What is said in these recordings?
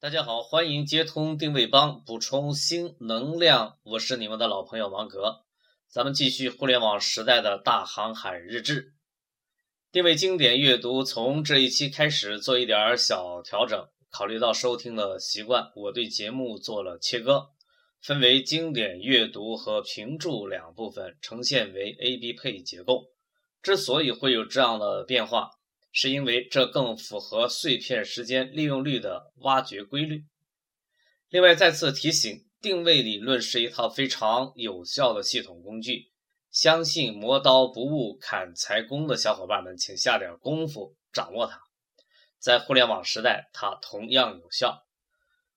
大家好，欢迎接通定位帮，补充新能量。我是你们的老朋友王格，咱们继续互联网时代的大航海日志。定位经典阅读从这一期开始做一点小调整，考虑到收听的习惯，我对节目做了切割，分为经典阅读和评注两部分，呈现为 A、B 配结构。之所以会有这样的变化。是因为这更符合碎片时间利用率的挖掘规律。另外，再次提醒，定位理论是一套非常有效的系统工具，相信磨刀不误砍柴工的小伙伴们，请下点功夫掌握它。在互联网时代，它同样有效。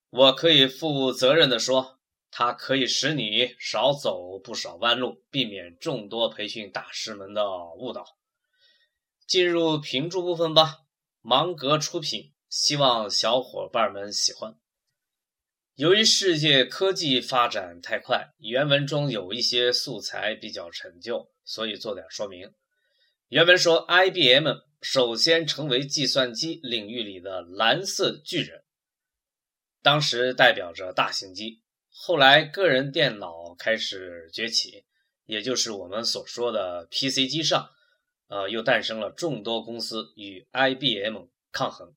我可以负责任地说，它可以使你少走不少弯路，避免众多培训大师们的误导。进入评注部分吧。芒格出品，希望小伙伴们喜欢。由于世界科技发展太快，原文中有一些素材比较陈旧，所以做点说明。原文说，IBM 首先成为计算机领域里的蓝色巨人，当时代表着大型机。后来，个人电脑开始崛起，也就是我们所说的 PC 机上。呃，又诞生了众多公司与 IBM 抗衡。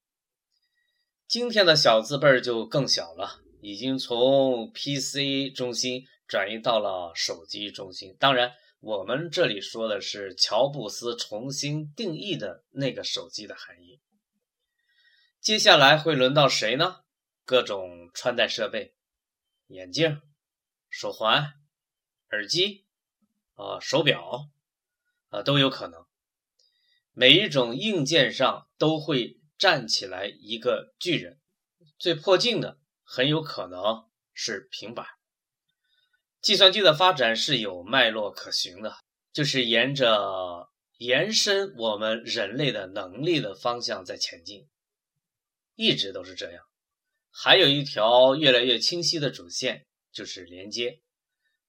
今天的小字辈儿就更小了，已经从 PC 中心转移到了手机中心。当然，我们这里说的是乔布斯重新定义的那个手机的含义。接下来会轮到谁呢？各种穿戴设备，眼镜、手环、耳机，啊，手表，啊，都有可能。每一种硬件上都会站起来一个巨人，最迫近的很有可能是平板。计算机的发展是有脉络可循的，就是沿着延伸我们人类的能力的方向在前进，一直都是这样。还有一条越来越清晰的主线，就是连接。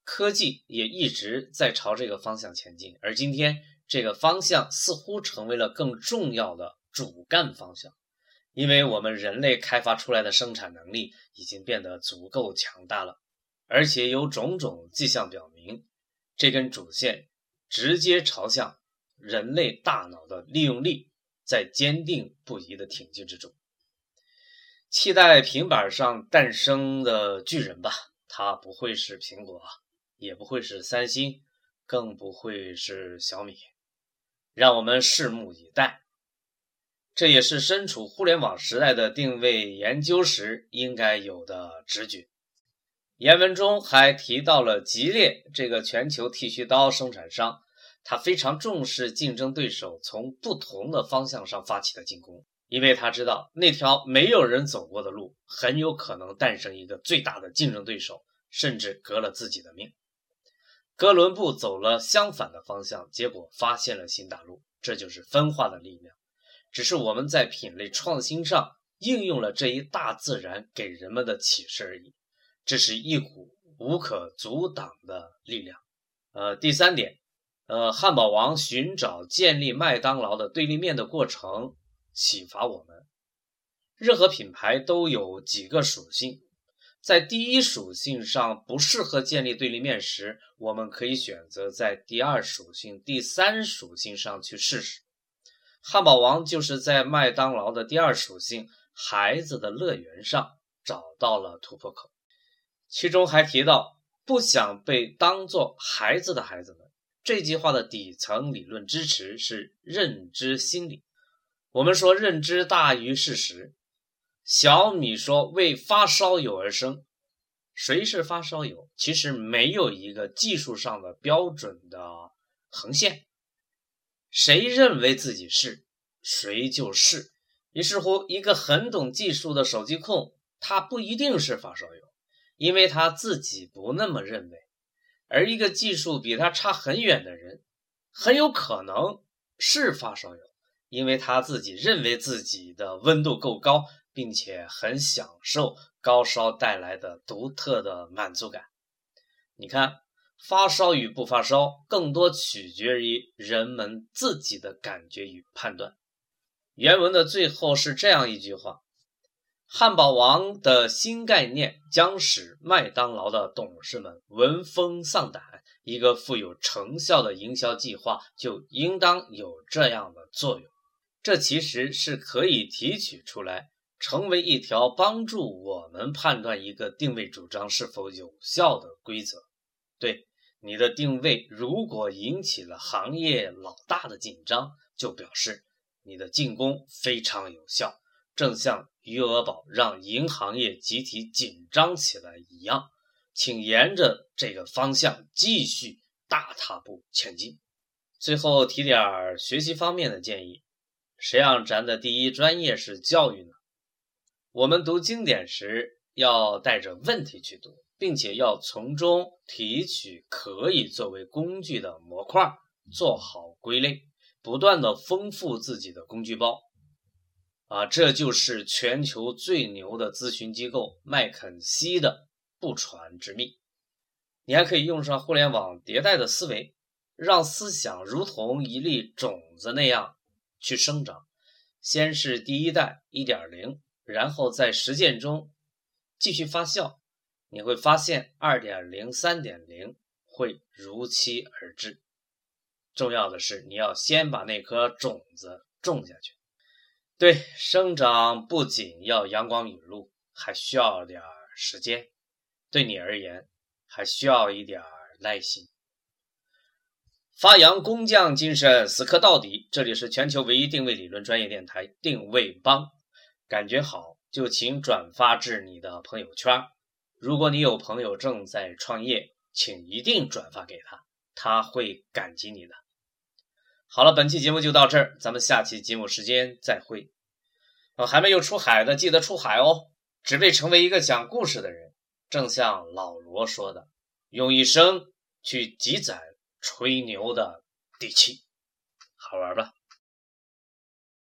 科技也一直在朝这个方向前进，而今天。这个方向似乎成为了更重要的主干方向，因为我们人类开发出来的生产能力已经变得足够强大了，而且有种种迹象表明，这根主线直接朝向人类大脑的利用力在坚定不移的挺进之中。期待平板上诞生的巨人吧，它不会是苹果，也不会是三星，更不会是小米。让我们拭目以待，这也是身处互联网时代的定位研究时应该有的直觉。原文中还提到了吉列这个全球剃须刀生产商，他非常重视竞争对手从不同的方向上发起的进攻，因为他知道那条没有人走过的路很有可能诞生一个最大的竞争对手，甚至革了自己的命。哥伦布走了相反的方向，结果发现了新大陆。这就是分化的力量，只是我们在品类创新上应用了这一大自然给人们的启示而已。这是一股无可阻挡的力量。呃，第三点，呃，汉堡王寻找建立麦当劳的对立面的过程，启发我们，任何品牌都有几个属性。在第一属性上不适合建立对立面时，我们可以选择在第二属性、第三属性上去试试。汉堡王就是在麦当劳的第二属性“孩子的乐园”上找到了突破口。其中还提到“不想被当作孩子的孩子们”这句话的底层理论支持是认知心理。我们说认知大于事实。小米说：“为发烧友而生，谁是发烧友？其实没有一个技术上的标准的横线，谁认为自己是，谁就是。于是乎，一个很懂技术的手机控，他不一定是发烧友，因为他自己不那么认为；而一个技术比他差很远的人，很有可能是发烧友，因为他自己认为自己的温度够高。”并且很享受高烧带来的独特的满足感。你看，发烧与不发烧，更多取决于人们自己的感觉与判断。原文的最后是这样一句话：汉堡王的新概念将使麦当劳的董事们闻风丧胆。一个富有成效的营销计划就应当有这样的作用。这其实是可以提取出来，成为一条帮助我们判断一个定位主张是否有效的规则。对你的定位，如果引起了行业老大的紧张，就表示你的进攻非常有效。正像余额宝让银行业集体紧张起来一样，请沿着这个方向继续大踏步前进。最后提点儿学习方面的建议：谁让咱的第一专业是教育呢？我们读经典时要带着问题去读，并且要从中提取可以作为工具的模块，做好归类，不断的丰富自己的工具包。啊，这就是全球最牛的咨询机构麦肯锡的不传之秘。你还可以用上互联网迭代的思维，让思想如同一粒种子那样去生长。先是第一代一点零，然后在实践中继续发酵，你会发现二点零、三点零会如期而至。重要的是，你要先把那颗种子种下去。对，生长不仅要阳光雨露，还需要点时间。对你而言，还需要一点耐心。发扬工匠精神，死磕到底。这里是全球唯一定位理论专业电台——定位帮。感觉好就请转发至你的朋友圈。如果你有朋友正在创业，请一定转发给他，他会感激你的。好了，本期节目就到这儿，咱们下期节目时间再会。呃，还没有出海的，记得出海哦，只为成为一个讲故事的人。正像老罗说的，用一生去积攒吹牛的底气，好玩吧？